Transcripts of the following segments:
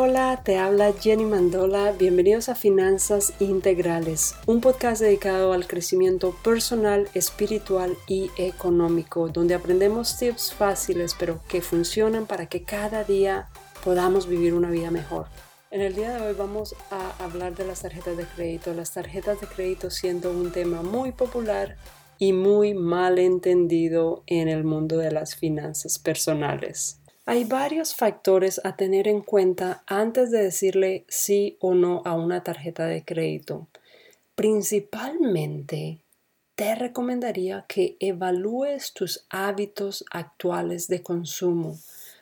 Hola, te habla Jenny Mandola. Bienvenidos a Finanzas Integrales, un podcast dedicado al crecimiento personal, espiritual y económico, donde aprendemos tips fáciles pero que funcionan para que cada día podamos vivir una vida mejor. En el día de hoy vamos a hablar de las tarjetas de crédito, las tarjetas de crédito siendo un tema muy popular y muy mal entendido en el mundo de las finanzas personales. Hay varios factores a tener en cuenta antes de decirle sí o no a una tarjeta de crédito. Principalmente, te recomendaría que evalúes tus hábitos actuales de consumo,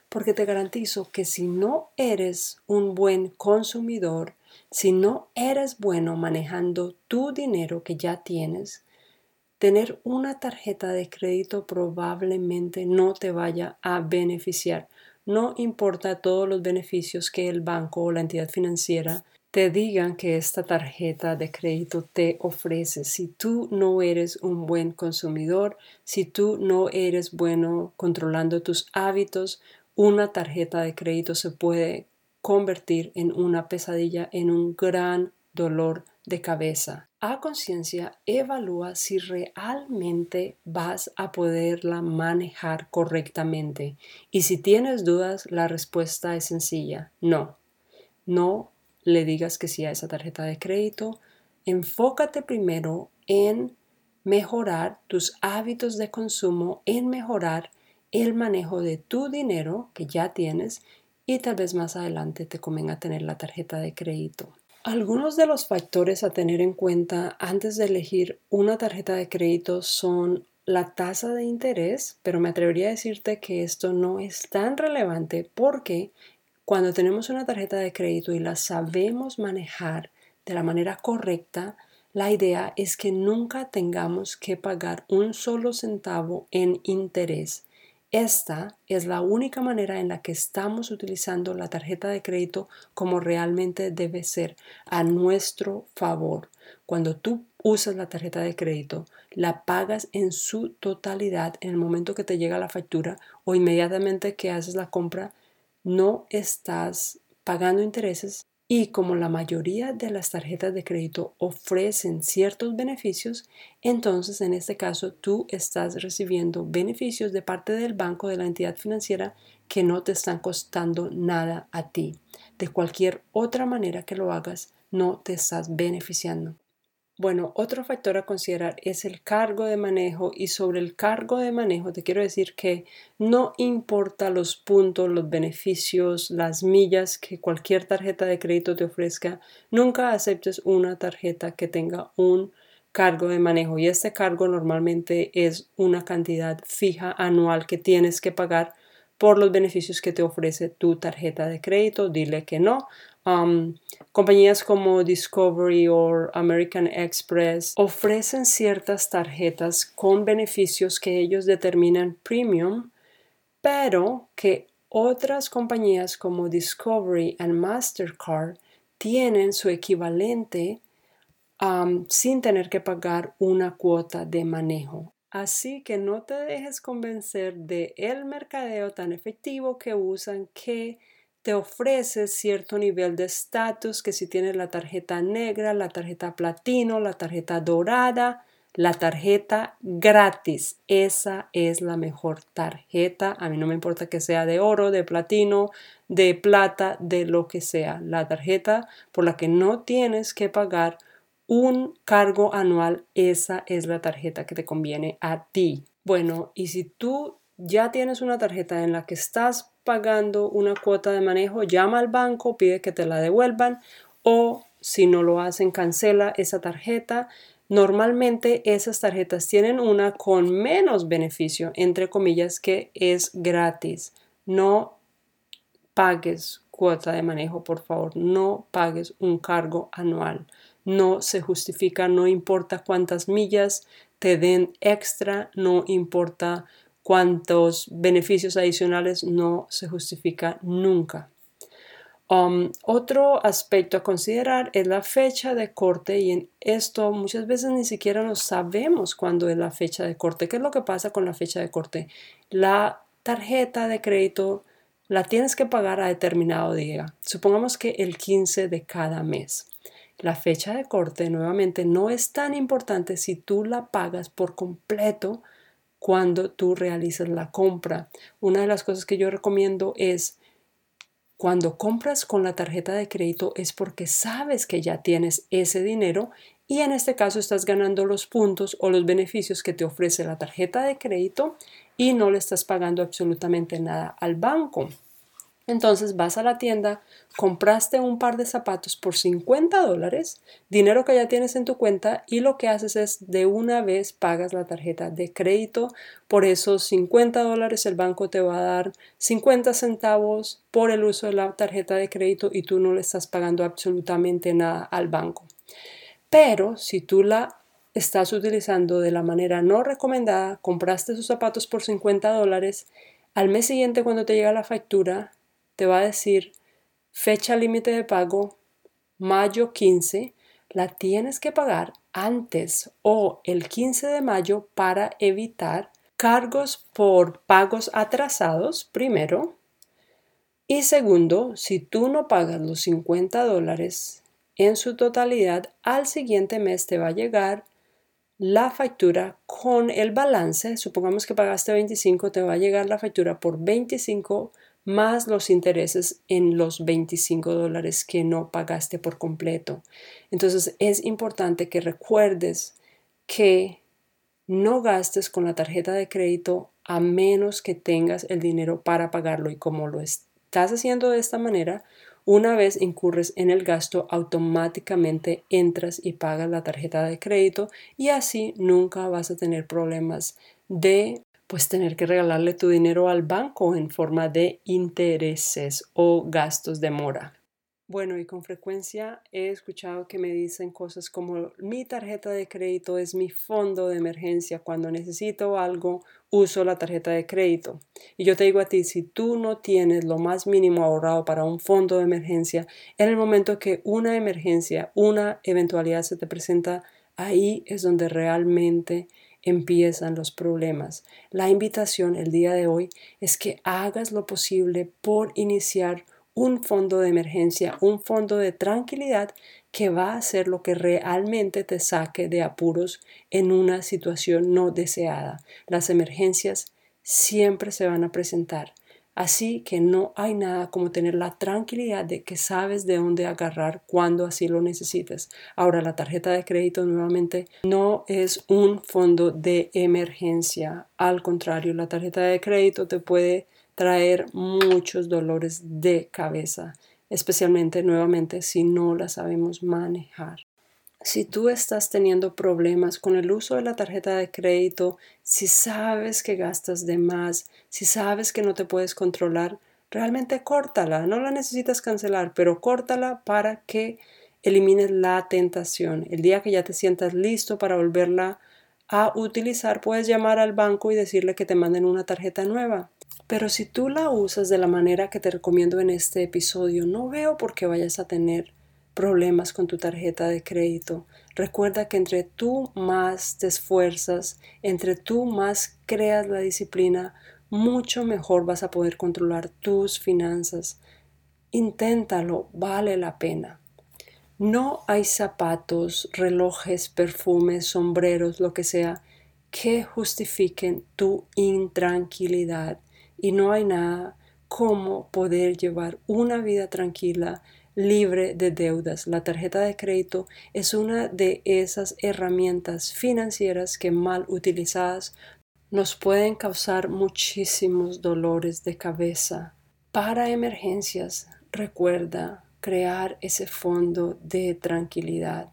porque te garantizo que si no eres un buen consumidor, si no eres bueno manejando tu dinero que ya tienes, tener una tarjeta de crédito probablemente no te vaya a beneficiar no importa todos los beneficios que el banco o la entidad financiera te digan que esta tarjeta de crédito te ofrece. Si tú no eres un buen consumidor, si tú no eres bueno controlando tus hábitos, una tarjeta de crédito se puede convertir en una pesadilla, en un gran dolor de cabeza. A conciencia, evalúa si realmente vas a poderla manejar correctamente. Y si tienes dudas, la respuesta es sencilla, no. No le digas que sí a esa tarjeta de crédito. Enfócate primero en mejorar tus hábitos de consumo, en mejorar el manejo de tu dinero que ya tienes y tal vez más adelante te convenga tener la tarjeta de crédito. Algunos de los factores a tener en cuenta antes de elegir una tarjeta de crédito son la tasa de interés, pero me atrevería a decirte que esto no es tan relevante porque cuando tenemos una tarjeta de crédito y la sabemos manejar de la manera correcta, la idea es que nunca tengamos que pagar un solo centavo en interés. Esta es la única manera en la que estamos utilizando la tarjeta de crédito como realmente debe ser, a nuestro favor. Cuando tú usas la tarjeta de crédito, la pagas en su totalidad en el momento que te llega la factura o inmediatamente que haces la compra, no estás pagando intereses, y como la mayoría de las tarjetas de crédito ofrecen ciertos beneficios, entonces en este caso tú estás recibiendo beneficios de parte del banco de la entidad financiera que no te están costando nada a ti. De cualquier otra manera que lo hagas, no te estás beneficiando. Bueno, otro factor a considerar es el cargo de manejo y sobre el cargo de manejo te quiero decir que no importa los puntos, los beneficios, las millas que cualquier tarjeta de crédito te ofrezca, nunca aceptes una tarjeta que tenga un cargo de manejo y este cargo normalmente es una cantidad fija anual que tienes que pagar por los beneficios que te ofrece tu tarjeta de crédito. Dile que no. Um, compañías como Discovery o American Express ofrecen ciertas tarjetas con beneficios que ellos determinan premium, pero que otras compañías como Discovery y Mastercard tienen su equivalente um, sin tener que pagar una cuota de manejo. Así que no te dejes convencer de el mercadeo tan efectivo que usan que te ofrece cierto nivel de estatus que si tienes la tarjeta negra, la tarjeta platino, la tarjeta dorada, la tarjeta gratis. Esa es la mejor tarjeta. A mí no me importa que sea de oro, de platino, de plata, de lo que sea. La tarjeta por la que no tienes que pagar un cargo anual, esa es la tarjeta que te conviene a ti. Bueno, y si tú ya tienes una tarjeta en la que estás pagando una cuota de manejo, llama al banco, pide que te la devuelvan o si no lo hacen, cancela esa tarjeta. Normalmente esas tarjetas tienen una con menos beneficio, entre comillas, que es gratis. No pagues cuota de manejo, por favor, no pagues un cargo anual no se justifica, no importa cuántas millas te den extra, no importa cuántos beneficios adicionales, no se justifica nunca. Um, otro aspecto a considerar es la fecha de corte y en esto muchas veces ni siquiera no sabemos cuándo es la fecha de corte. ¿Qué es lo que pasa con la fecha de corte? La tarjeta de crédito la tienes que pagar a determinado día. Supongamos que el 15 de cada mes. La fecha de corte nuevamente no es tan importante si tú la pagas por completo cuando tú realizas la compra. Una de las cosas que yo recomiendo es cuando compras con la tarjeta de crédito es porque sabes que ya tienes ese dinero y en este caso estás ganando los puntos o los beneficios que te ofrece la tarjeta de crédito y no le estás pagando absolutamente nada al banco. Entonces vas a la tienda, compraste un par de zapatos por 50 dólares, dinero que ya tienes en tu cuenta y lo que haces es de una vez pagas la tarjeta de crédito. Por esos 50 dólares el banco te va a dar 50 centavos por el uso de la tarjeta de crédito y tú no le estás pagando absolutamente nada al banco. Pero si tú la estás utilizando de la manera no recomendada, compraste esos zapatos por 50 dólares, al mes siguiente cuando te llega la factura, te va a decir fecha límite de pago mayo 15, la tienes que pagar antes o el 15 de mayo para evitar cargos por pagos atrasados, primero. Y segundo, si tú no pagas los 50 dólares en su totalidad, al siguiente mes te va a llegar la factura con el balance. Supongamos que pagaste 25, te va a llegar la factura por 25 más los intereses en los 25 dólares que no pagaste por completo. Entonces es importante que recuerdes que no gastes con la tarjeta de crédito a menos que tengas el dinero para pagarlo y como lo estás haciendo de esta manera, una vez incurres en el gasto, automáticamente entras y pagas la tarjeta de crédito y así nunca vas a tener problemas de pues tener que regalarle tu dinero al banco en forma de intereses o gastos de mora. Bueno, y con frecuencia he escuchado que me dicen cosas como mi tarjeta de crédito es mi fondo de emergencia. Cuando necesito algo, uso la tarjeta de crédito. Y yo te digo a ti, si tú no tienes lo más mínimo ahorrado para un fondo de emergencia, en el momento que una emergencia, una eventualidad se te presenta, ahí es donde realmente empiezan los problemas. La invitación el día de hoy es que hagas lo posible por iniciar un fondo de emergencia, un fondo de tranquilidad que va a ser lo que realmente te saque de apuros en una situación no deseada. Las emergencias siempre se van a presentar. Así que no hay nada como tener la tranquilidad de que sabes de dónde agarrar cuando así lo necesites. Ahora, la tarjeta de crédito nuevamente no es un fondo de emergencia. Al contrario, la tarjeta de crédito te puede traer muchos dolores de cabeza, especialmente nuevamente si no la sabemos manejar. Si tú estás teniendo problemas con el uso de la tarjeta de crédito, si sabes que gastas de más, si sabes que no te puedes controlar, realmente córtala. No la necesitas cancelar, pero córtala para que elimines la tentación. El día que ya te sientas listo para volverla a utilizar, puedes llamar al banco y decirle que te manden una tarjeta nueva. Pero si tú la usas de la manera que te recomiendo en este episodio, no veo por qué vayas a tener problemas con tu tarjeta de crédito. Recuerda que entre tú más te esfuerzas, entre tú más creas la disciplina, mucho mejor vas a poder controlar tus finanzas. Inténtalo, vale la pena. No hay zapatos, relojes, perfumes, sombreros, lo que sea, que justifiquen tu intranquilidad y no hay nada como poder llevar una vida tranquila libre de deudas. La tarjeta de crédito es una de esas herramientas financieras que mal utilizadas nos pueden causar muchísimos dolores de cabeza. Para emergencias, recuerda crear ese fondo de tranquilidad.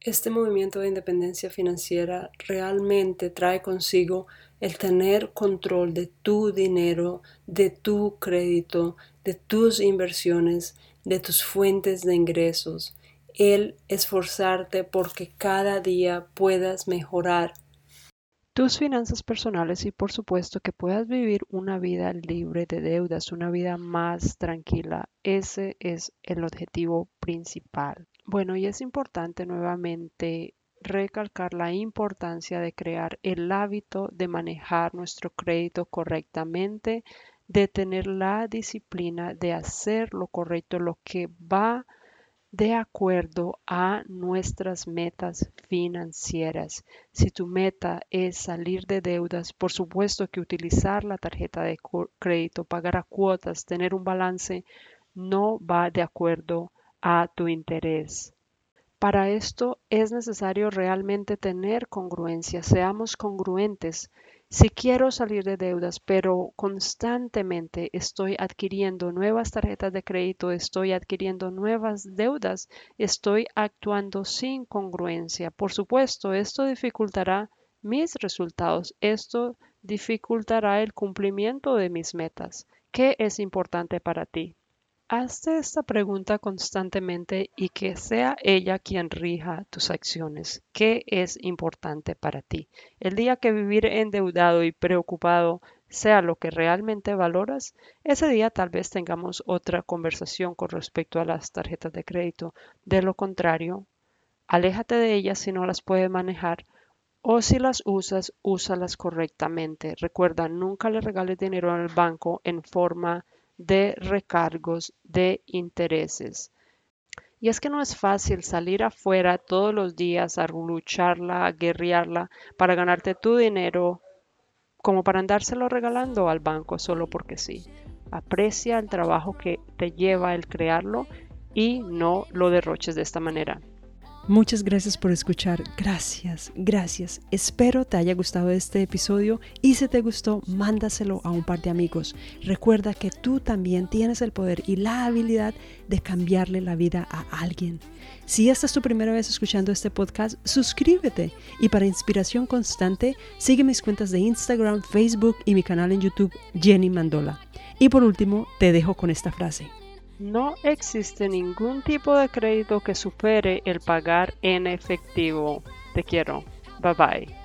Este movimiento de independencia financiera realmente trae consigo el tener control de tu dinero, de tu crédito, de tus inversiones de tus fuentes de ingresos, el esforzarte porque cada día puedas mejorar tus finanzas personales y por supuesto que puedas vivir una vida libre de deudas, una vida más tranquila. Ese es el objetivo principal. Bueno, y es importante nuevamente recalcar la importancia de crear el hábito de manejar nuestro crédito correctamente, de tener la disciplina de hacer lo correcto, lo que va de acuerdo a nuestras metas financieras. Si tu meta es salir de deudas, por supuesto que utilizar la tarjeta de crédito, pagar a cuotas, tener un balance, no va de acuerdo a tu interés. Para esto es necesario realmente tener congruencia, seamos congruentes si quiero salir de deudas, pero constantemente estoy adquiriendo nuevas tarjetas de crédito, estoy adquiriendo nuevas deudas, estoy actuando sin congruencia. Por supuesto, esto dificultará mis resultados, esto dificultará el cumplimiento de mis metas. ¿Qué es importante para ti? Hazte esta pregunta constantemente y que sea ella quien rija tus acciones. ¿Qué es importante para ti? El día que vivir endeudado y preocupado sea lo que realmente valoras, ese día tal vez tengamos otra conversación con respecto a las tarjetas de crédito. De lo contrario, aléjate de ellas si no las puedes manejar o si las usas, úsalas correctamente. Recuerda, nunca le regales dinero al banco en forma de recargos de intereses. Y es que no es fácil salir afuera todos los días a lucharla, a guerrearla para ganarte tu dinero como para andárselo regalando al banco solo porque sí. Aprecia el trabajo que te lleva el crearlo y no lo derroches de esta manera. Muchas gracias por escuchar. Gracias, gracias. Espero te haya gustado este episodio y si te gustó, mándaselo a un par de amigos. Recuerda que tú también tienes el poder y la habilidad de cambiarle la vida a alguien. Si esta es tu primera vez escuchando este podcast, suscríbete y para inspiración constante, sigue mis cuentas de Instagram, Facebook y mi canal en YouTube, Jenny Mandola. Y por último, te dejo con esta frase. No existe ningún tipo de crédito que supere el pagar en efectivo. Te quiero. Bye bye.